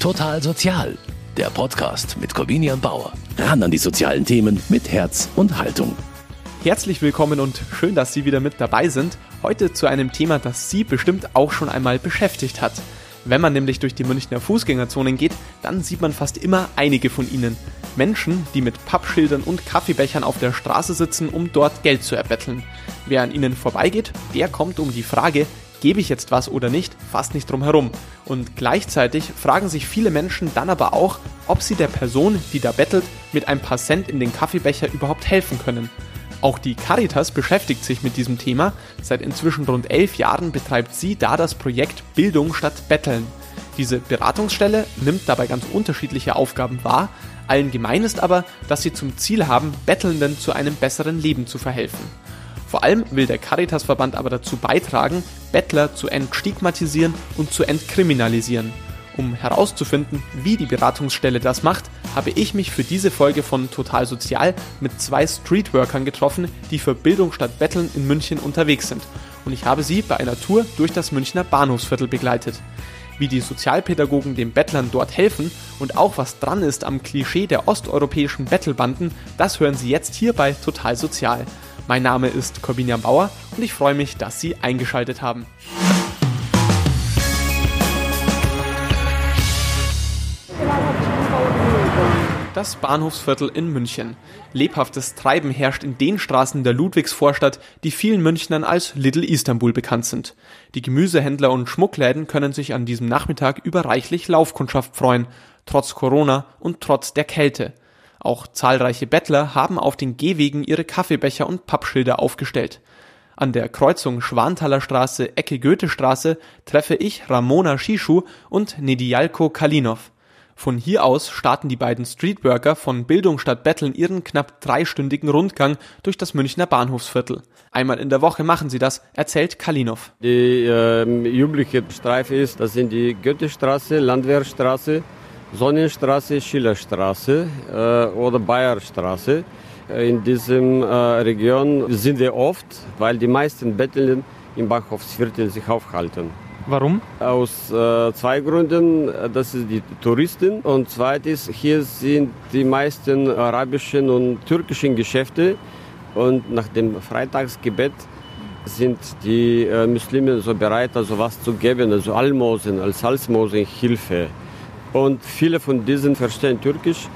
Total Sozial, der Podcast mit Corvinian Bauer. Ran an die sozialen Themen mit Herz und Haltung. Herzlich willkommen und schön, dass Sie wieder mit dabei sind. Heute zu einem Thema, das Sie bestimmt auch schon einmal beschäftigt hat. Wenn man nämlich durch die Münchner Fußgängerzonen geht, dann sieht man fast immer einige von ihnen. Menschen, die mit Pappschildern und Kaffeebechern auf der Straße sitzen, um dort Geld zu erbetteln. Wer an ihnen vorbeigeht, der kommt um die Frage, gebe ich jetzt was oder nicht, fast nicht drum herum. Und gleichzeitig fragen sich viele Menschen dann aber auch, ob sie der Person, die da bettelt, mit ein paar Cent in den Kaffeebecher überhaupt helfen können. Auch die Caritas beschäftigt sich mit diesem Thema. Seit inzwischen rund elf Jahren betreibt sie da das Projekt Bildung statt Betteln. Diese Beratungsstelle nimmt dabei ganz unterschiedliche Aufgaben wahr. Allen gemein ist aber, dass sie zum Ziel haben, Bettelnden zu einem besseren Leben zu verhelfen. Vor allem will der Caritasverband aber dazu beitragen, Bettler zu entstigmatisieren und zu entkriminalisieren. Um herauszufinden, wie die Beratungsstelle das macht, habe ich mich für diese Folge von Total Sozial mit zwei Streetworkern getroffen, die für Bildung statt Betteln in München unterwegs sind. Und ich habe sie bei einer Tour durch das Münchner Bahnhofsviertel begleitet. Wie die Sozialpädagogen den Bettlern dort helfen und auch was dran ist am Klischee der osteuropäischen Bettelbanden, das hören Sie jetzt hier bei Total Sozial. Mein Name ist Corbinian Bauer und ich freue mich, dass Sie eingeschaltet haben. Das Bahnhofsviertel in München. Lebhaftes Treiben herrscht in den Straßen der Ludwigsvorstadt, die vielen Münchnern als Little Istanbul bekannt sind. Die Gemüsehändler und Schmuckläden können sich an diesem Nachmittag über reichlich Laufkundschaft freuen, trotz Corona und trotz der Kälte. Auch zahlreiche Bettler haben auf den Gehwegen ihre Kaffeebecher und Pappschilder aufgestellt. An der Kreuzung Schwanthaler Straße Ecke Goethestraße treffe ich Ramona Shishu und Nedialko Kalinov. Von hier aus starten die beiden Streetworker von Bildung statt Betteln ihren knapp dreistündigen Rundgang durch das Münchner Bahnhofsviertel. Einmal in der Woche machen sie das, erzählt Kalinov. Die äh, übliche Streife ist, das sind die Goethestraße, Landwehrstraße, Sonnenstraße, Schillerstraße äh, oder Bayerstraße. Äh, in diesem äh, Region sind wir oft, weil die meisten Betteln im Bahnhofsviertel sich aufhalten. Warum? Aus äh, zwei Gründen. Das ist die Touristen und zweitens, hier sind die meisten arabischen und türkischen Geschäfte und nach dem Freitagsgebet sind die äh, Muslime so bereit, also was zu geben, also Almosen, als Almosen Hilfe. Und viele von diesen verstehen Türkisch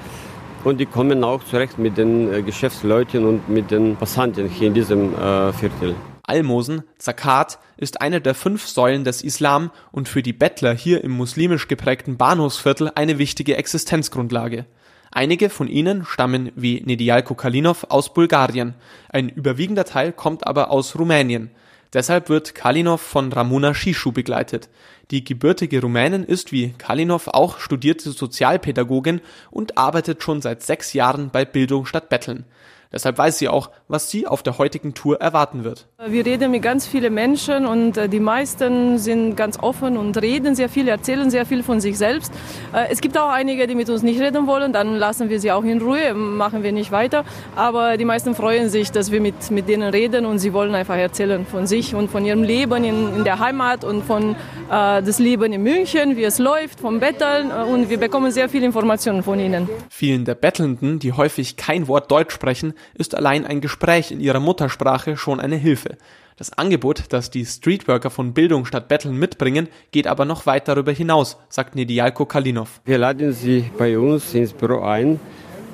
und die kommen auch zurecht mit den äh, Geschäftsleuten und mit den Passanten hier in diesem äh, Viertel. Almosen, Zakat, ist eine der fünf Säulen des Islam und für die Bettler hier im muslimisch geprägten Bahnhofsviertel eine wichtige Existenzgrundlage. Einige von ihnen stammen wie Nedialko Kalinov aus Bulgarien, ein überwiegender Teil kommt aber aus Rumänien. Deshalb wird Kalinov von Ramona Shishu begleitet. Die gebürtige Rumänin ist wie Kalinov auch studierte Sozialpädagogin und arbeitet schon seit sechs Jahren bei Bildung statt Betteln. Deshalb weiß sie auch, was sie auf der heutigen Tour erwarten wird. Wir reden mit ganz vielen Menschen und äh, die meisten sind ganz offen und reden sehr viel, erzählen sehr viel von sich selbst. Äh, es gibt auch einige, die mit uns nicht reden wollen, dann lassen wir sie auch in Ruhe, machen wir nicht weiter. Aber die meisten freuen sich, dass wir mit, mit denen reden und sie wollen einfach erzählen von sich und von ihrem Leben in, in der Heimat und von äh, das Leben in München, wie es läuft, vom Betteln und wir bekommen sehr viele Informationen von ihnen. Vielen der Bettelnden, die häufig kein Wort Deutsch sprechen, ist allein ein Gespräch in ihrer Muttersprache schon eine Hilfe. Das Angebot, das die Streetworker von Bildung statt Betteln mitbringen, geht aber noch weit darüber hinaus, sagt Nedialko Kalinov. Wir laden Sie bei uns ins Büro ein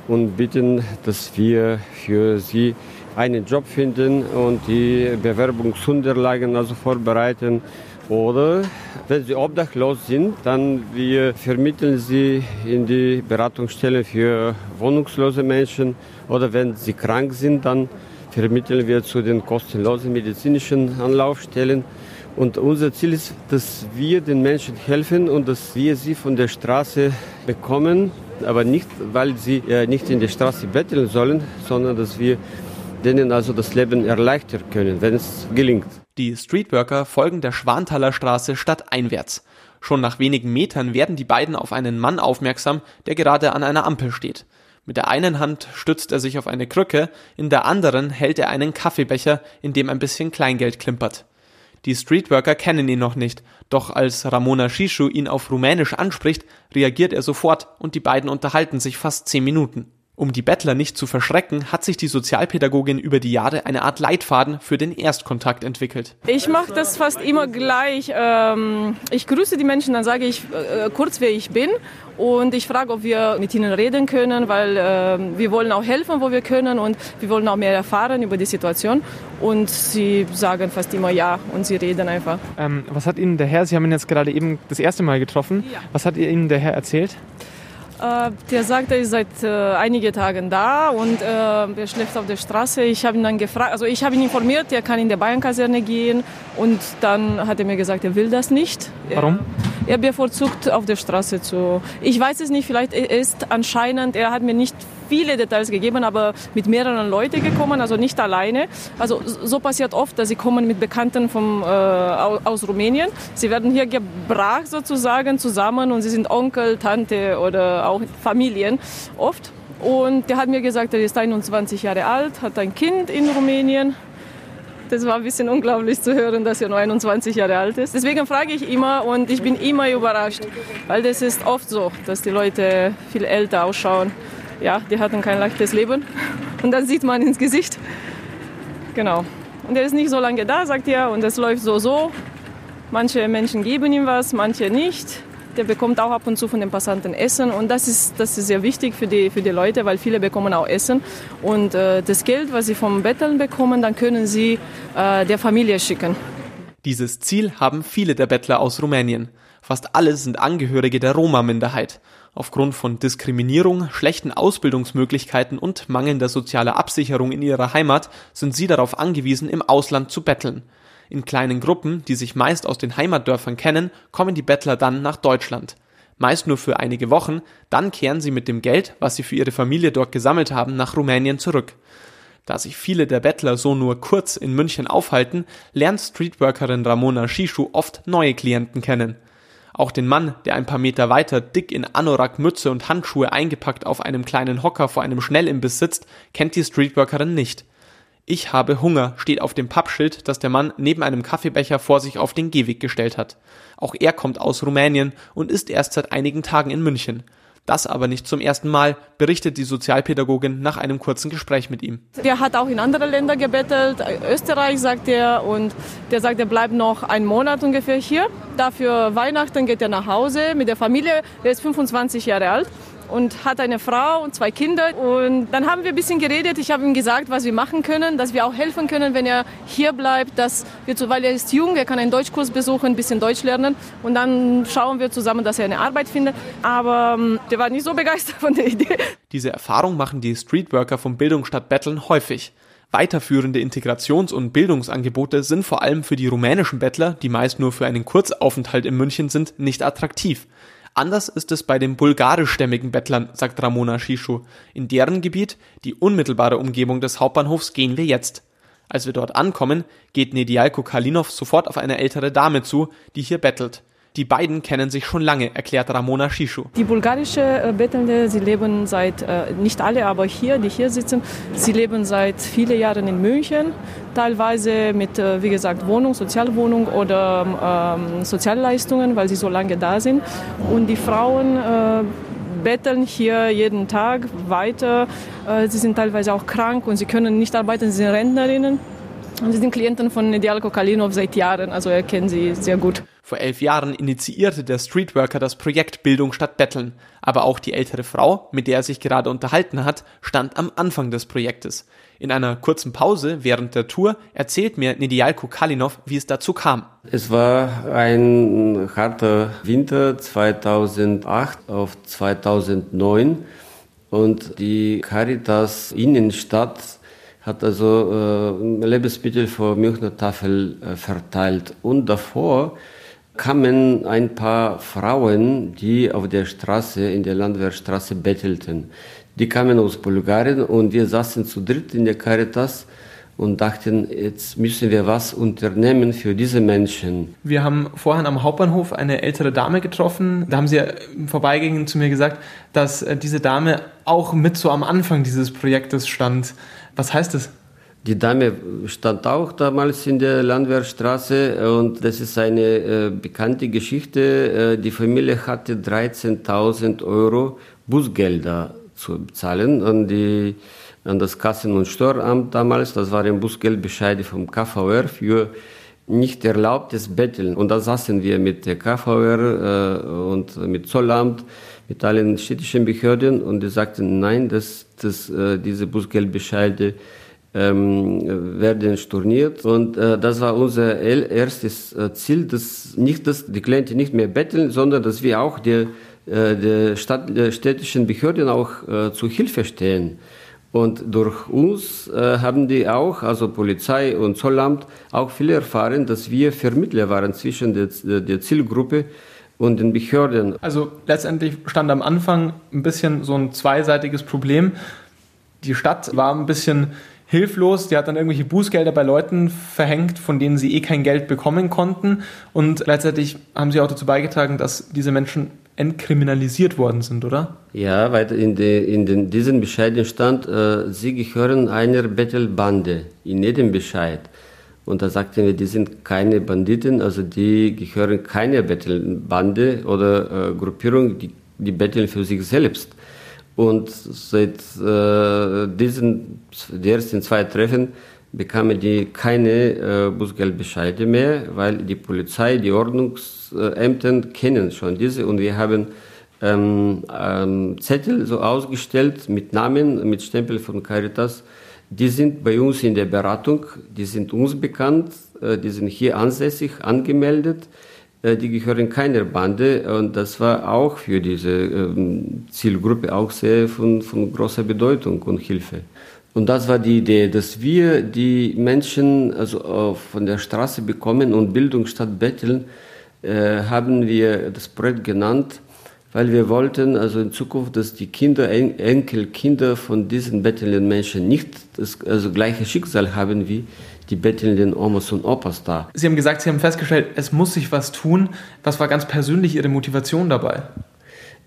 und bitten, dass wir für Sie einen Job finden und die Bewerbungsunterlagen also vorbereiten. Oder wenn Sie obdachlos sind, dann wir vermitteln Sie in die Beratungsstelle für wohnungslose Menschen. Oder wenn Sie krank sind, dann vermitteln wir zu den kostenlosen medizinischen Anlaufstellen. Und unser Ziel ist, dass wir den Menschen helfen und dass wir sie von der Straße bekommen, aber nicht, weil sie äh, nicht in der Straße betteln sollen, sondern dass wir denen also das Leben erleichtern können, wenn es gelingt. Die Streetworker folgen der Schwanthaler Straße stadteinwärts. Schon nach wenigen Metern werden die beiden auf einen Mann aufmerksam, der gerade an einer Ampel steht. Mit der einen Hand stützt er sich auf eine Krücke, in der anderen hält er einen Kaffeebecher, in dem ein bisschen Kleingeld klimpert. Die Streetworker kennen ihn noch nicht, doch als Ramona Shishu ihn auf Rumänisch anspricht, reagiert er sofort und die beiden unterhalten sich fast zehn Minuten. Um die Bettler nicht zu verschrecken, hat sich die Sozialpädagogin über die Jahre eine Art Leitfaden für den Erstkontakt entwickelt. Ich mache das fast immer gleich. Ähm, ich grüße die Menschen, dann sage ich äh, kurz, wer ich bin und ich frage, ob wir mit ihnen reden können, weil äh, wir wollen auch helfen, wo wir können und wir wollen auch mehr erfahren über die Situation. Und sie sagen fast immer ja und sie reden einfach. Ähm, was hat Ihnen der Herr, Sie haben ihn jetzt gerade eben das erste Mal getroffen, ja. was hat Ihnen der Herr erzählt? Äh, der sagt, er ist seit äh, einigen Tagen da und äh, er schläft auf der Straße. Ich habe ihn dann gefragt, also ich habe ihn informiert, er kann in der Bayernkaserne gehen und dann hat er mir gesagt, er will das nicht. Warum? Er, er bevorzugt auf der Straße zu. Ich weiß es nicht, vielleicht ist anscheinend, er hat mir nicht viele Details gegeben, aber mit mehreren Leuten gekommen, also nicht alleine. Also so passiert oft, dass sie kommen mit Bekannten vom, äh, aus Rumänien. Sie werden hier gebracht sozusagen zusammen und sie sind Onkel, Tante oder auch Familien oft. Und der hat mir gesagt, er ist 21 Jahre alt, hat ein Kind in Rumänien. Das war ein bisschen unglaublich zu hören, dass er nur 21 Jahre alt ist. Deswegen frage ich immer und ich bin immer überrascht, weil das ist oft so, dass die Leute viel älter ausschauen ja, die hatten kein leichtes Leben. Und das sieht man ins Gesicht. Genau. Und er ist nicht so lange da, sagt er, und es läuft so so. Manche Menschen geben ihm was, manche nicht. Der bekommt auch ab und zu von den Passanten Essen und das ist, das ist sehr wichtig für die, für die Leute, weil viele bekommen auch Essen. Und äh, das Geld, was sie vom Betteln bekommen, dann können sie äh, der Familie schicken. Dieses Ziel haben viele der Bettler aus Rumänien. Fast alle sind Angehörige der Roma-Minderheit. Aufgrund von Diskriminierung, schlechten Ausbildungsmöglichkeiten und mangelnder sozialer Absicherung in ihrer Heimat sind sie darauf angewiesen, im Ausland zu betteln. In kleinen Gruppen, die sich meist aus den Heimatdörfern kennen, kommen die Bettler dann nach Deutschland. Meist nur für einige Wochen, dann kehren sie mit dem Geld, was sie für ihre Familie dort gesammelt haben, nach Rumänien zurück. Da sich viele der Bettler so nur kurz in München aufhalten, lernt Streetworkerin Ramona Shishu oft neue Klienten kennen. Auch den Mann, der ein paar Meter weiter dick in Anorak, Mütze und Handschuhe eingepackt auf einem kleinen Hocker vor einem Schnellimbiss sitzt, kennt die Streetworkerin nicht. Ich habe Hunger steht auf dem Pappschild, das der Mann neben einem Kaffeebecher vor sich auf den Gehweg gestellt hat. Auch er kommt aus Rumänien und ist erst seit einigen Tagen in München. Das aber nicht zum ersten Mal, berichtet die Sozialpädagogin nach einem kurzen Gespräch mit ihm. Der hat auch in andere Länder gebettelt, Österreich sagt er, und der sagt, er bleibt noch einen Monat ungefähr hier. Dafür Weihnachten geht er nach Hause mit der Familie. Er ist 25 Jahre alt und hat eine Frau und zwei Kinder. Und dann haben wir ein bisschen geredet. Ich habe ihm gesagt, was wir machen können, dass wir auch helfen können, wenn er hier bleibt, dass wir, weil er ist jung, er kann einen Deutschkurs besuchen, ein bisschen Deutsch lernen und dann schauen wir zusammen, dass er eine Arbeit findet. Aber ähm, der war nicht so begeistert von der Idee. Diese Erfahrung machen die Streetworker vom Bildungsstadt Betteln häufig. Weiterführende Integrations- und Bildungsangebote sind vor allem für die rumänischen Bettler, die meist nur für einen Kurzaufenthalt in München sind, nicht attraktiv. Anders ist es bei den bulgarischstämmigen Bettlern, sagt Ramona Shishu. In deren Gebiet, die unmittelbare Umgebung des Hauptbahnhofs, gehen wir jetzt. Als wir dort ankommen, geht Nedialko Kalinov sofort auf eine ältere Dame zu, die hier bettelt. Die beiden kennen sich schon lange, erklärt Ramona Shishu. Die bulgarische äh, Bettelnde, sie leben seit, äh, nicht alle, aber hier, die hier sitzen, sie leben seit vielen Jahren in München, teilweise mit, äh, wie gesagt, Wohnung, Sozialwohnung oder ähm, Sozialleistungen, weil sie so lange da sind. Und die Frauen äh, betteln hier jeden Tag weiter. Sie sind teilweise auch krank und sie können nicht arbeiten, sie sind Rentnerinnen. Und sie sind Klienten von Nedialko Kalinov seit Jahren, also er kennt sie sehr gut. Vor elf Jahren initiierte der Streetworker das Projekt Bildung statt Betteln. Aber auch die ältere Frau, mit der er sich gerade unterhalten hat, stand am Anfang des Projektes. In einer kurzen Pause während der Tour erzählt mir Nidialko Kalinov, wie es dazu kam. Es war ein harter Winter 2008 auf 2009 und die Caritas Innenstadt hat also äh, Lebensmittel vor Münchner Tafel äh, verteilt. Und davor kamen ein paar Frauen, die auf der Straße, in der Landwehrstraße bettelten. Die kamen aus Bulgarien und wir saßen zu dritt in der Caritas und dachten, jetzt müssen wir was unternehmen für diese Menschen. Wir haben vorhin am Hauptbahnhof eine ältere Dame getroffen. Da haben sie im Vorbeigehen zu mir gesagt, dass äh, diese Dame auch mit so am Anfang dieses Projektes stand. Was heißt das? Die Dame stand auch damals in der Landwehrstraße und das ist eine äh, bekannte Geschichte. Äh, die Familie hatte 13.000 Euro Busgelder zu bezahlen an, die, an das Kassen- und Steueramt damals. Das waren Busgeldbescheide vom KVR für nicht erlaubtes Betteln. Und da saßen wir mit der KVR äh, und mit Zollamt, mit allen städtischen Behörden und die sagten, nein, das, das, äh, diese Busgeldbescheide ähm, werden storniert. Und äh, das war unser erstes äh, Ziel, dass nicht, dass die Klienten nicht mehr betteln, sondern dass wir auch die, äh, Stadt, die städtischen Behörden auch äh, zur Hilfe stehen. Und durch uns äh, haben die auch, also Polizei und Zollamt, auch viel erfahren, dass wir Vermittler waren zwischen der, der Zielgruppe und den Behörden. Also letztendlich stand am Anfang ein bisschen so ein zweiseitiges Problem. Die Stadt war ein bisschen hilflos. Die hat dann irgendwelche Bußgelder bei Leuten verhängt, von denen sie eh kein Geld bekommen konnten. Und gleichzeitig haben sie auch dazu beigetragen, dass diese Menschen entkriminalisiert worden sind, oder? Ja, weil in, de, in den, diesem Bescheid stand, äh, sie gehören einer Bettelbande in jedem Bescheid. Und da sagten wir, die sind keine Banditen, also die gehören keiner Bettelbande oder äh, Gruppierung, die, die betteln für sich selbst. Und seit äh, diesen die ersten zwei Treffen bekamen die keine äh, Bußgeldbescheide mehr, weil die Polizei, die Ordnungsämter kennen schon diese und wir haben ähm, ähm, Zettel so ausgestellt mit Namen, mit Stempel von Caritas. Die sind bei uns in der Beratung, die sind uns bekannt, äh, die sind hier ansässig, angemeldet. Äh, die gehören keiner Bande und das war auch für diese ähm, Zielgruppe auch sehr von, von großer Bedeutung und Hilfe. Und das war die Idee, dass wir die Menschen also von der Straße bekommen und Bildung statt Betteln, äh, haben wir das Projekt genannt, weil wir wollten also in Zukunft, dass die Kinder, en Enkelkinder von diesen bettelnden Menschen nicht das also gleiche Schicksal haben wie die bettelnden Omas und Opas da. Sie haben gesagt, Sie haben festgestellt, es muss sich was tun. Was war ganz persönlich Ihre Motivation dabei?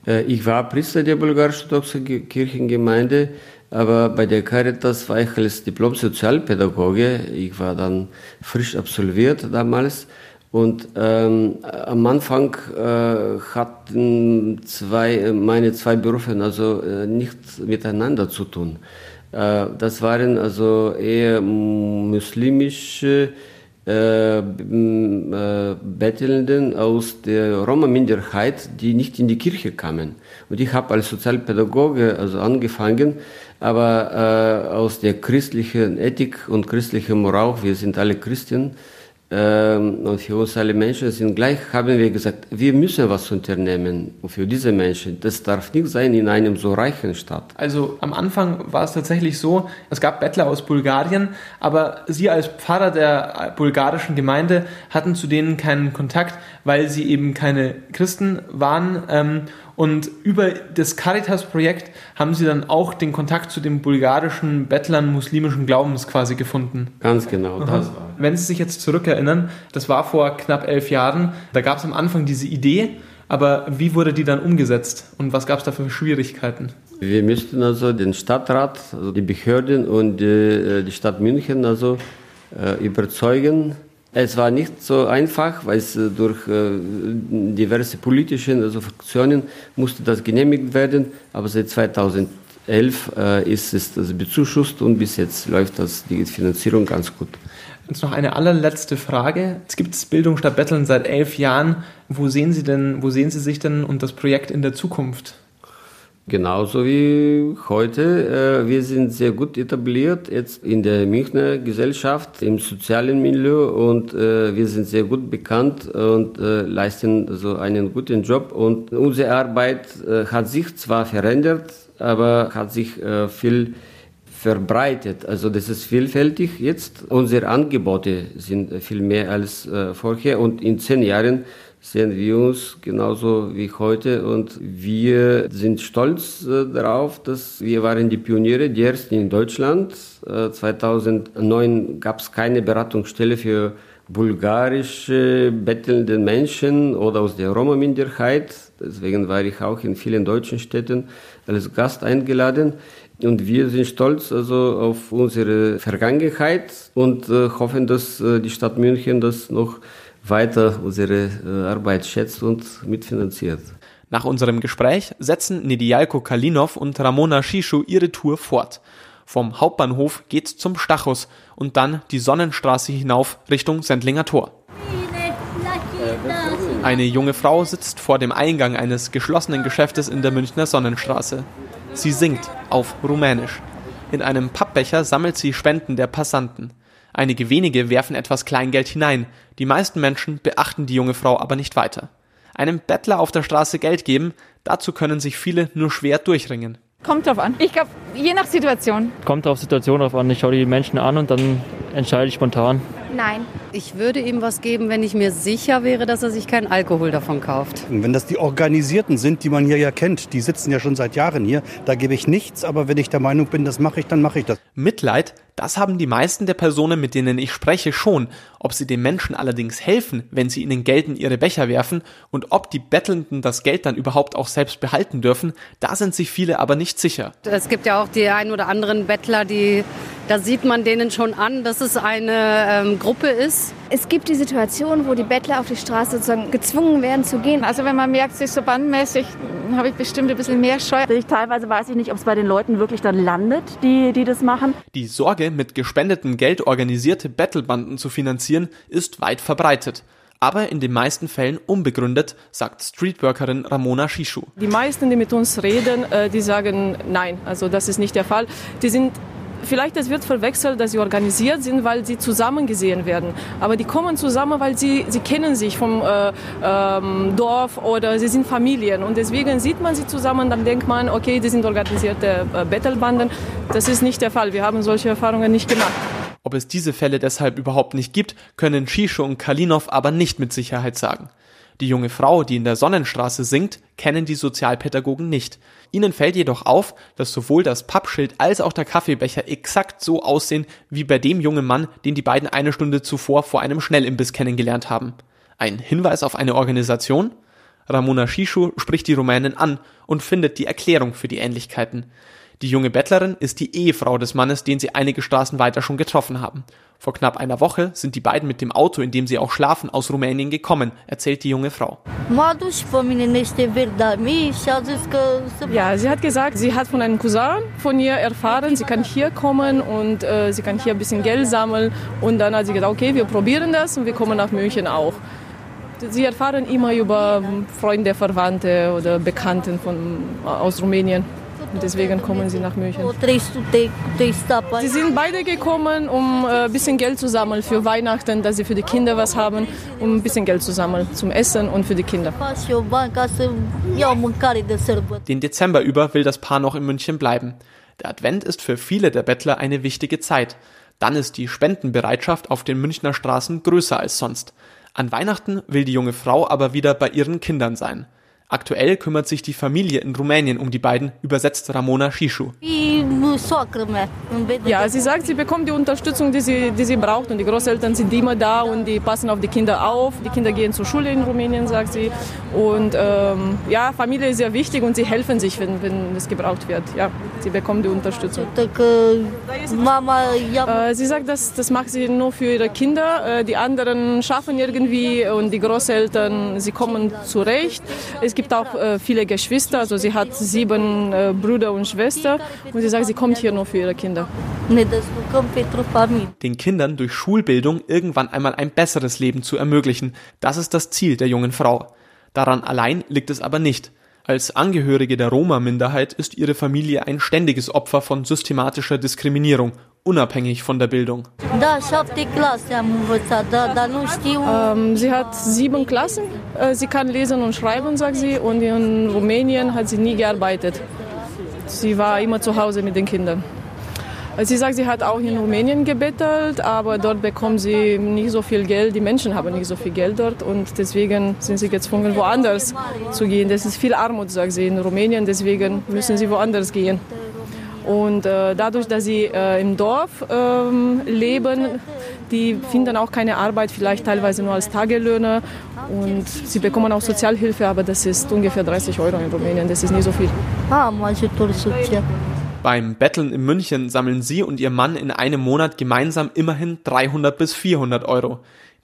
Äh, ich war Priester der bulgarisch-orthodoxen Kirchengemeinde, aber bei der Caritas war ich als Diplom-Sozialpädagoge. Ich war dann frisch absolviert damals. Und ähm, am Anfang äh, hatten zwei, meine zwei Berufe also äh, nichts miteinander zu tun. Äh, das waren also eher muslimische äh, äh, Bettelnden aus der Roma-Minderheit, die nicht in die Kirche kamen. Und ich habe als Sozialpädagoge also angefangen, aber aus der christlichen Ethik und christlichen Moral, wir sind alle Christen, und für uns alle Menschen sind gleich, haben wir gesagt, wir müssen was unternehmen für diese Menschen. Das darf nicht sein in einem so reichen Stadt. Also am Anfang war es tatsächlich so, es gab Bettler aus Bulgarien, aber Sie als Pfarrer der bulgarischen Gemeinde hatten zu denen keinen Kontakt, weil sie eben keine Christen waren. Ähm, und über das Caritas-Projekt haben Sie dann auch den Kontakt zu den bulgarischen Bettlern muslimischen Glaubens quasi gefunden. Ganz genau, das war. Wenn Sie sich jetzt zurückerinnern, das war vor knapp elf Jahren, da gab es am Anfang diese Idee, aber wie wurde die dann umgesetzt und was gab es da für Schwierigkeiten? Wir müssten also den Stadtrat, also die Behörden und die, äh, die Stadt München also äh, überzeugen, es war nicht so einfach, weil es äh, durch äh, diverse politische also Fraktionen musste das genehmigt werden. Aber seit 2011 äh, ist es das bezuschusst und bis jetzt läuft das, die Finanzierung ganz gut. Jetzt noch eine allerletzte Frage. Es gibt Bildung statt Betteln seit elf Jahren. Wo sehen Sie denn, wo sehen Sie sich denn und das Projekt in der Zukunft? Genauso wie heute. Äh, wir sind sehr gut etabliert jetzt in der Münchner Gesellschaft, im sozialen Milieu und äh, wir sind sehr gut bekannt und äh, leisten so einen guten Job. Und unsere Arbeit hat sich zwar verändert, aber hat sich viel verbreitet. Also das ist vielfältig jetzt. Unsere Angebote sind viel mehr als vorher und in zehn Jahren sehen wir uns genauso wie heute und wir sind stolz äh, darauf, dass wir waren die Pioniere, die ersten in Deutschland. Äh, 2009 gab es keine Beratungsstelle für bulgarische bettelnden Menschen oder aus der Roma-Minderheit. Deswegen war ich auch in vielen deutschen Städten als Gast eingeladen. Und wir sind stolz also auf unsere Vergangenheit und äh, hoffen, dass äh, die Stadt München das noch weiter unsere äh, Arbeit schätzt und mitfinanziert. Nach unserem Gespräch setzen Nedialko Kalinov und Ramona Shishu ihre Tour fort. Vom Hauptbahnhof geht's zum Stachus und dann die Sonnenstraße hinauf Richtung Sendlinger Tor. Eine junge Frau sitzt vor dem Eingang eines geschlossenen Geschäftes in der Münchner Sonnenstraße. Sie singt auf Rumänisch. In einem Pappbecher sammelt sie Spenden der Passanten. Einige wenige werfen etwas Kleingeld hinein. Die meisten Menschen beachten die junge Frau aber nicht weiter. Einem Bettler auf der Straße Geld geben, dazu können sich viele nur schwer durchringen. Kommt drauf an. Ich glaube, je nach Situation. Kommt auf Situation drauf an. Ich schaue die Menschen an und dann entscheide ich spontan. Nein. Ich würde ihm was geben, wenn ich mir sicher wäre, dass er sich keinen Alkohol davon kauft. Wenn das die Organisierten sind, die man hier ja kennt, die sitzen ja schon seit Jahren hier, da gebe ich nichts, aber wenn ich der Meinung bin, das mache ich, dann mache ich das. Mitleid, das haben die meisten der Personen, mit denen ich spreche, schon. Ob sie den Menschen allerdings helfen, wenn sie ihnen Geld in ihre Becher werfen und ob die Bettelnden das Geld dann überhaupt auch selbst behalten dürfen, da sind sich viele aber nicht sicher. Es gibt ja auch die ein oder anderen Bettler, die da sieht man denen schon an, dass es eine ähm, Gruppe ist. Es gibt die Situation, wo die Bettler auf die Straße sozusagen gezwungen werden zu gehen. Also wenn man merkt, sich so bandmäßig, habe ich bestimmt ein bisschen mehr Scheu. Teilweise weiß ich nicht, ob es bei den Leuten wirklich dann landet, die, die das machen. Die Sorge, mit gespendetem Geld organisierte Battlebanden zu finanzieren, ist weit verbreitet aber in den meisten Fällen unbegründet, sagt Streetworkerin Ramona Shishu. Die meisten, die mit uns reden, äh, die sagen nein, also das ist nicht der Fall. Die sind vielleicht es wird verwechselt, dass sie organisiert sind, weil sie zusammen gesehen werden. Aber die kommen zusammen, weil sie, sie kennen sich vom äh, ähm, Dorf oder sie sind Familien. Und deswegen sieht man sie zusammen, dann denkt man, okay, die sind organisierte äh, Battlebanden. Das ist nicht der Fall. Wir haben solche Erfahrungen nicht gemacht. Ob es diese Fälle deshalb überhaupt nicht gibt, können Shisho und Kalinov aber nicht mit Sicherheit sagen. Die junge Frau, die in der Sonnenstraße singt, kennen die Sozialpädagogen nicht. Ihnen fällt jedoch auf, dass sowohl das Pappschild als auch der Kaffeebecher exakt so aussehen wie bei dem jungen Mann, den die beiden eine Stunde zuvor vor einem Schnellimbiss kennengelernt haben. Ein Hinweis auf eine Organisation? Ramona Shishu spricht die Rumänen an und findet die Erklärung für die Ähnlichkeiten. Die junge Bettlerin ist die Ehefrau des Mannes, den sie einige Straßen weiter schon getroffen haben. Vor knapp einer Woche sind die beiden mit dem Auto, in dem sie auch schlafen, aus Rumänien gekommen, erzählt die junge Frau. Ja, sie hat gesagt, sie hat von einem Cousin von ihr erfahren, sie kann hier kommen und äh, sie kann hier ein bisschen Geld sammeln. Und dann hat sie gesagt, okay, wir probieren das und wir kommen nach München auch. Sie erfahren immer über Freunde, Verwandte oder Bekannten von, aus Rumänien. Und deswegen kommen sie nach München. Sie sind beide gekommen, um ein äh, bisschen Geld zu sammeln für Weihnachten, dass sie für die Kinder was haben, um ein bisschen Geld zu sammeln zum Essen und für die Kinder. Den Dezember über will das Paar noch in München bleiben. Der Advent ist für viele der Bettler eine wichtige Zeit. Dann ist die Spendenbereitschaft auf den Münchner Straßen größer als sonst. An Weihnachten will die junge Frau aber wieder bei ihren Kindern sein. Aktuell kümmert sich die Familie in Rumänien um die beiden, übersetzt Ramona Shishu. Ja, sie sagt, sie bekommt die Unterstützung, die sie, die sie braucht und die Großeltern sind immer da und die passen auf die Kinder auf. Die Kinder gehen zur Schule in Rumänien, sagt sie. Und ähm, ja, Familie ist sehr wichtig und sie helfen sich, wenn, wenn es gebraucht wird. Ja, sie bekommen die Unterstützung. Äh, sie sagt, das, das macht sie nur für ihre Kinder. Äh, die anderen schaffen irgendwie und die Großeltern, sie kommen zurecht. Es gibt gibt auch äh, viele Geschwister, also sie hat sieben äh, Brüder und Schwestern und sie sagt, sie kommt hier nur für ihre Kinder. Den Kindern durch Schulbildung irgendwann einmal ein besseres Leben zu ermöglichen, das ist das Ziel der jungen Frau. Daran allein liegt es aber nicht. Als Angehörige der Roma-Minderheit ist ihre Familie ein ständiges Opfer von systematischer Diskriminierung unabhängig von der Bildung. Ähm, sie hat sieben Klassen. Äh, sie kann lesen und schreiben, sagt sie. Und in Rumänien hat sie nie gearbeitet. Sie war immer zu Hause mit den Kindern. Äh, sie sagt, sie hat auch in Rumänien gebettelt, aber dort bekommt sie nicht so viel Geld. Die Menschen haben nicht so viel Geld dort und deswegen sind sie gezwungen, woanders zu gehen. Das ist viel Armut, sagt sie, in Rumänien, deswegen müssen sie woanders gehen. Und äh, dadurch, dass sie äh, im Dorf ähm, leben, die finden auch keine Arbeit, vielleicht teilweise nur als Tagelöhner und sie bekommen auch Sozialhilfe, aber das ist ungefähr 30 Euro in Rumänien, das ist nicht so viel. Beim Betteln in München sammeln sie und ihr Mann in einem Monat gemeinsam immerhin 300 bis 400 Euro.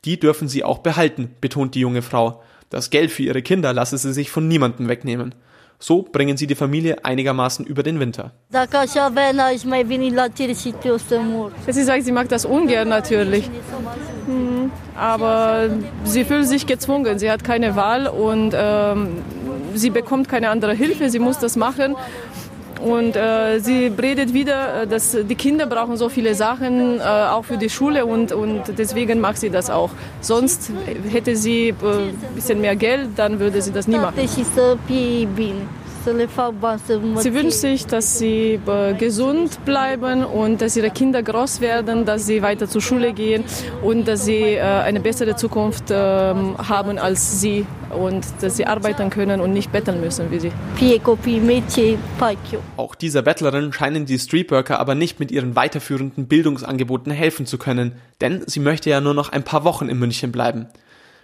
Die dürfen sie auch behalten, betont die junge Frau. Das Geld für ihre Kinder lasse sie sich von niemandem wegnehmen. So bringen sie die Familie einigermaßen über den Winter. Sie sagt, sie mag das ungern natürlich. Hm, aber sie fühlt sich gezwungen, sie hat keine Wahl und ähm, sie bekommt keine andere Hilfe, sie muss das machen. Und äh, sie redet wieder, äh, dass die Kinder brauchen so viele Sachen, äh, auch für die Schule und, und deswegen macht sie das auch. Sonst hätte sie ein äh, bisschen mehr Geld, dann würde sie das nie machen. Sie wünscht sich, dass sie äh, gesund bleiben und dass ihre Kinder groß werden, dass sie weiter zur Schule gehen und dass sie äh, eine bessere Zukunft ähm, haben als sie und dass sie arbeiten können und nicht betteln müssen wie sie. Auch dieser Bettlerin scheinen die Streetworker aber nicht mit ihren weiterführenden Bildungsangeboten helfen zu können, denn sie möchte ja nur noch ein paar Wochen in München bleiben.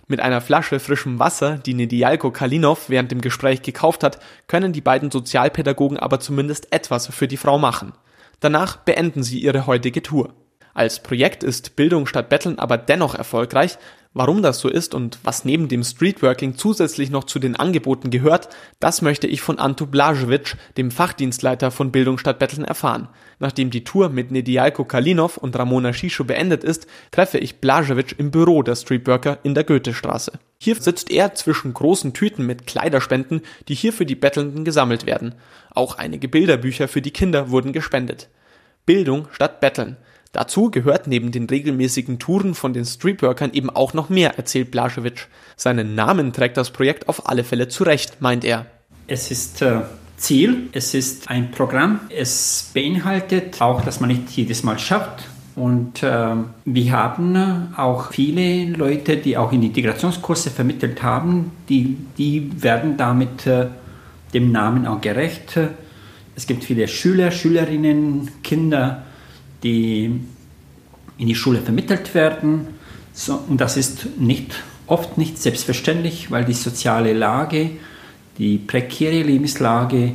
Mit einer Flasche frischem Wasser, die Nedialko Kalinov während dem Gespräch gekauft hat, können die beiden Sozialpädagogen aber zumindest etwas für die Frau machen. Danach beenden sie ihre heutige Tour. Als Projekt ist Bildung statt Betteln aber dennoch erfolgreich, Warum das so ist und was neben dem Streetworking zusätzlich noch zu den Angeboten gehört, das möchte ich von Anto Blaževic, dem Fachdienstleiter von Bildung statt Betteln, erfahren. Nachdem die Tour mit Nedialko Kalinov und Ramona Shisho beendet ist, treffe ich Blaževic im Büro der Streetworker in der Goethestraße. Hier sitzt er zwischen großen Tüten mit Kleiderspenden, die hier für die Bettelnden gesammelt werden. Auch einige Bilderbücher für die Kinder wurden gespendet. Bildung statt Betteln. Dazu gehört neben den regelmäßigen Touren von den Streetworkern eben auch noch mehr, erzählt Blaschewitsch. Seinen Namen trägt das Projekt auf alle Fälle zurecht, meint er. Es ist äh, Ziel, es ist ein Programm, es beinhaltet auch, dass man nicht jedes Mal schafft. Und äh, wir haben auch viele Leute, die auch in Integrationskurse vermittelt haben, die, die werden damit äh, dem Namen auch gerecht. Es gibt viele Schüler, Schülerinnen, Kinder, die in die Schule vermittelt werden. So, und das ist nicht, oft nicht selbstverständlich, weil die soziale Lage, die prekäre Lebenslage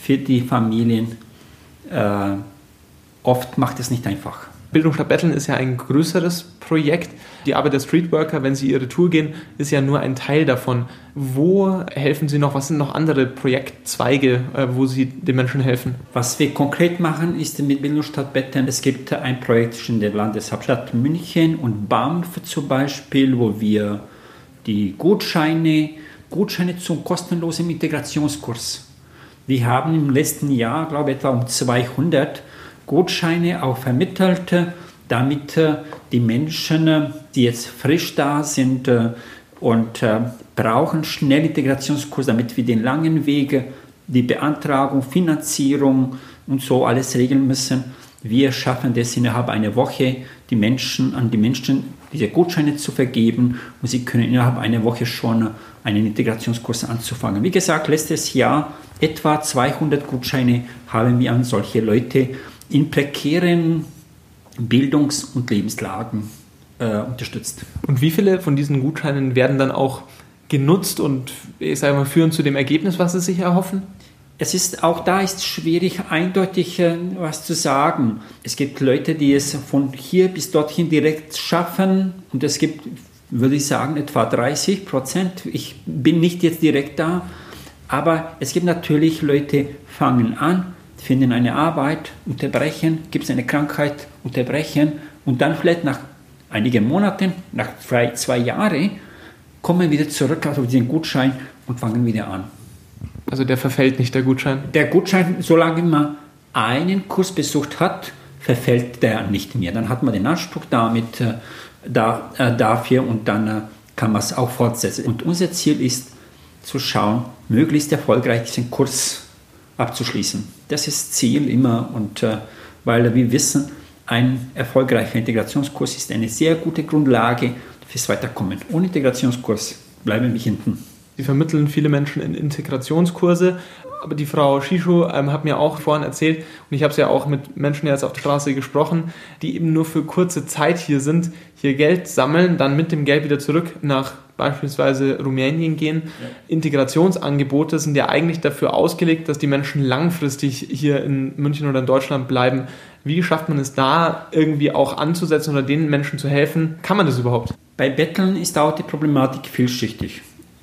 für die Familien äh, oft macht es nicht einfach. Bildung statt Betteln ist ja ein größeres Projekt. Die Arbeit der Streetworker, wenn sie ihre Tour gehen, ist ja nur ein Teil davon. Wo helfen Sie noch? Was sind noch andere Projektzweige, äh, wo Sie den Menschen helfen? Was wir konkret machen, ist mit Bildung statt Betteln. Es gibt ein Projekt in der Landeshauptstadt München und BAMF zum Beispiel, wo wir die Gutscheine, Gutscheine zum kostenlosen Integrationskurs. Wir haben im letzten Jahr, glaube ich, etwa um 200 Gutscheine auch vermittelt, damit äh, die Menschen, äh, die jetzt frisch da sind äh, und brauchen schnell Integrationskurs, damit wir den langen Weg, die Beantragung, Finanzierung und so alles regeln müssen. Wir schaffen das innerhalb einer Woche, die Menschen an die Menschen diese Gutscheine zu vergeben und sie können innerhalb einer Woche schon einen Integrationskurs anzufangen. Wie gesagt, letztes Jahr etwa 200 Gutscheine haben wir an solche Leute in prekären Bildungs- und Lebenslagen äh, unterstützt. Und wie viele von diesen Gutscheinen werden dann auch genutzt und ich sage mal, führen zu dem Ergebnis, was Sie sich erhoffen? Es ist auch da ist schwierig, eindeutig äh, was zu sagen. Es gibt Leute, die es von hier bis dorthin direkt schaffen und es gibt, würde ich sagen, etwa 30 Prozent. Ich bin nicht jetzt direkt da, aber es gibt natürlich Leute, fangen an, finden eine Arbeit, unterbrechen, gibt es eine Krankheit, unterbrechen und dann vielleicht nach einigen Monaten, nach zwei, zwei Jahren, kommen wieder zurück auf diesen Gutschein und fangen wieder an. Also der verfällt nicht, der Gutschein? Der Gutschein, solange man einen Kurs besucht hat, verfällt der nicht mehr. Dann hat man den Anspruch damit, äh, da, äh, dafür und dann äh, kann man es auch fortsetzen. Und unser Ziel ist zu schauen, möglichst erfolgreich diesen Kurs abzuschließen. Das ist Ziel immer und äh, weil wir wissen, ein erfolgreicher Integrationskurs ist eine sehr gute Grundlage fürs Weiterkommen. Ohne Integrationskurs bleiben wir hinten. Sie vermitteln viele Menschen in Integrationskurse. Aber die Frau Shishu ähm, hat mir auch vorhin erzählt, und ich habe es ja auch mit Menschen jetzt auf der Straße gesprochen, die eben nur für kurze Zeit hier sind, hier Geld sammeln, dann mit dem Geld wieder zurück nach beispielsweise Rumänien gehen. Ja. Integrationsangebote sind ja eigentlich dafür ausgelegt, dass die Menschen langfristig hier in München oder in Deutschland bleiben. Wie schafft man es da irgendwie auch anzusetzen oder den Menschen zu helfen? Kann man das überhaupt? Bei Betteln ist auch die Problematik vielschichtig.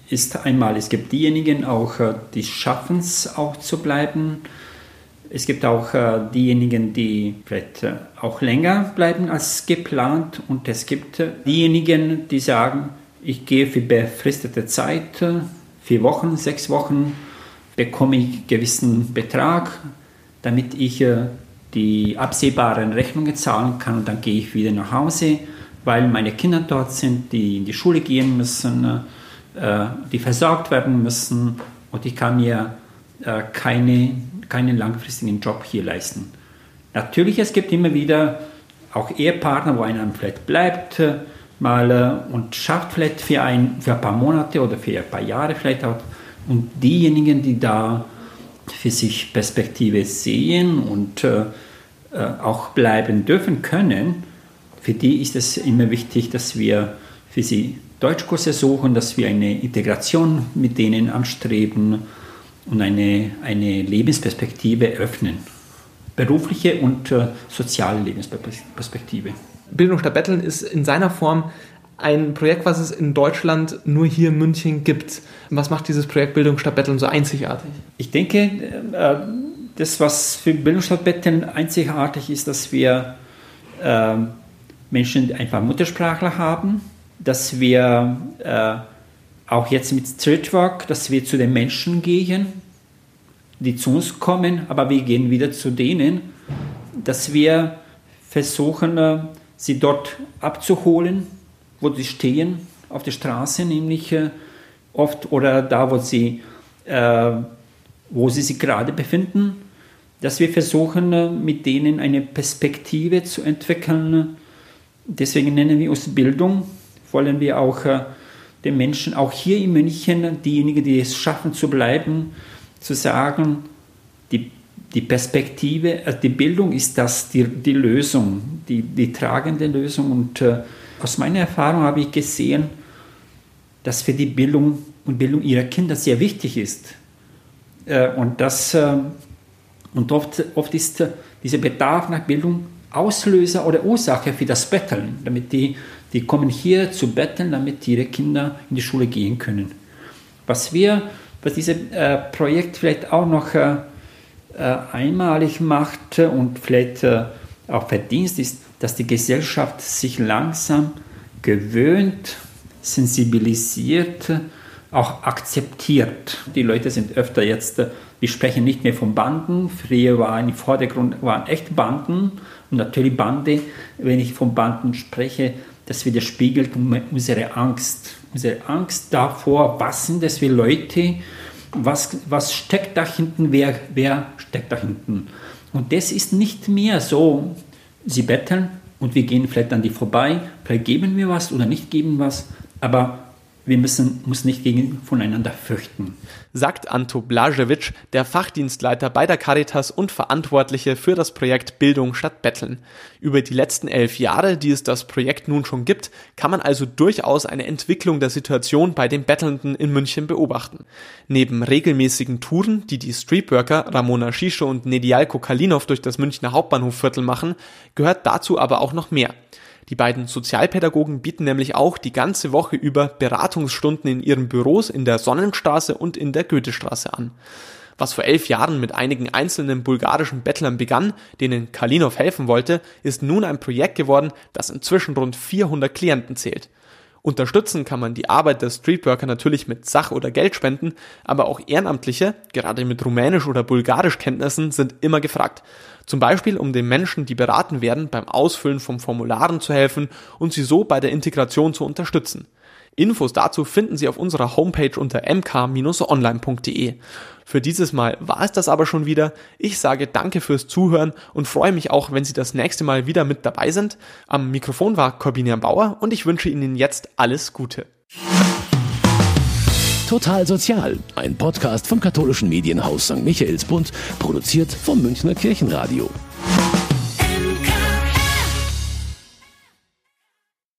Ist einmal, es gibt diejenigen auch, äh, die schaffen es auch zu bleiben. Es gibt auch äh, diejenigen, die vielleicht äh, auch länger bleiben als geplant. Und es gibt diejenigen, die sagen, ich gehe für befristete Zeit, vier Wochen, sechs Wochen, bekomme ich gewissen Betrag, damit ich die absehbaren Rechnungen zahlen kann und dann gehe ich wieder nach Hause, weil meine Kinder dort sind, die in die Schule gehen müssen, äh, die versorgt werden müssen und ich kann mir äh, keine, keinen langfristigen Job hier leisten. Natürlich, es gibt immer wieder auch Ehepartner, wo einer vielleicht bleibt, mal und schafft vielleicht für ein, für ein paar Monate oder für ein paar Jahre vielleicht auch. Und diejenigen, die da für sich Perspektive sehen und äh, äh, auch bleiben dürfen können, für die ist es immer wichtig, dass wir für sie Deutschkurse suchen, dass wir eine Integration mit denen anstreben und eine, eine Lebensperspektive öffnen. Berufliche und äh, soziale Lebensperspektive. Bildung statt Betteln ist in seiner Form ein Projekt, was es in Deutschland nur hier in München gibt. Was macht dieses Projekt Bildung statt Betteln so einzigartig? Ich denke, äh, das, was für Bildung statt Betteln einzigartig ist, dass wir äh, Menschen einfach Muttersprachler haben, dass wir äh, auch jetzt mit Streetwork, dass wir zu den Menschen gehen, die zu uns kommen, aber wir gehen wieder zu denen, dass wir versuchen, äh, sie dort abzuholen, wo sie stehen, auf der Straße, nämlich äh, oft oder da, wo sie, äh, wo sie sich gerade befinden, dass wir versuchen, äh, mit denen eine Perspektive zu entwickeln. Deswegen nennen wir uns Bildung, wollen wir auch äh, den Menschen, auch hier in München, diejenigen, die es schaffen zu bleiben, zu sagen, die die Perspektive, die Bildung ist das, die, die Lösung, die, die tragende Lösung. Und aus meiner Erfahrung habe ich gesehen, dass für die Bildung und Bildung ihrer Kinder sehr wichtig ist. Äh, und, das, äh, und oft, oft ist dieser Bedarf nach Bildung Auslöser oder Ursache für das Betteln, damit die, die kommen hier zu betteln, damit ihre Kinder in die Schule gehen können. Was wir, was dieses äh, Projekt vielleicht auch noch einmalig macht und vielleicht auch Verdienst ist, dass die Gesellschaft sich langsam gewöhnt, sensibilisiert, auch akzeptiert. Die Leute sind öfter jetzt, wir sprechen nicht mehr von Banden, früher waren im Vordergrund waren echt Banden. Und natürlich Bande, wenn ich von Banden spreche, das widerspiegelt unsere Angst, unsere Angst davor, was sind das für Leute, was, was steckt da hinten, wer, wer steckt da hinten. Und das ist nicht mehr so, sie betteln und wir gehen vielleicht an die vorbei, vielleicht geben wir was oder nicht geben was, aber wir müssen uns nicht gegen voneinander fürchten. Sagt Anto Blaževic, der Fachdienstleiter bei der Caritas und Verantwortliche für das Projekt Bildung statt Betteln. Über die letzten elf Jahre, die es das Projekt nun schon gibt, kann man also durchaus eine Entwicklung der Situation bei den Bettelnden in München beobachten. Neben regelmäßigen Touren, die die Streetworker Ramona Shisho und Nedialko Kalinov durch das Münchner Hauptbahnhofviertel machen, gehört dazu aber auch noch mehr. Die beiden Sozialpädagogen bieten nämlich auch die ganze Woche über Beratungsstunden in ihren Büros in der Sonnenstraße und in der Goethestraße an. Was vor elf Jahren mit einigen einzelnen bulgarischen Bettlern begann, denen Kalinov helfen wollte, ist nun ein Projekt geworden, das inzwischen rund 400 Klienten zählt. Unterstützen kann man die Arbeit der Streetworker natürlich mit Sach- oder Geldspenden, aber auch Ehrenamtliche, gerade mit Rumänisch- oder Bulgarischkenntnissen, sind immer gefragt. Zum Beispiel, um den Menschen, die beraten werden, beim Ausfüllen von Formularen zu helfen und sie so bei der Integration zu unterstützen. Infos dazu finden Sie auf unserer Homepage unter mk-online.de. Für dieses Mal war es das aber schon wieder. Ich sage danke fürs Zuhören und freue mich auch, wenn Sie das nächste Mal wieder mit dabei sind. Am Mikrofon war Corbinian Bauer und ich wünsche Ihnen jetzt alles Gute. Total Sozial, ein Podcast vom katholischen Medienhaus St. Michaelsbund, produziert vom Münchner Kirchenradio.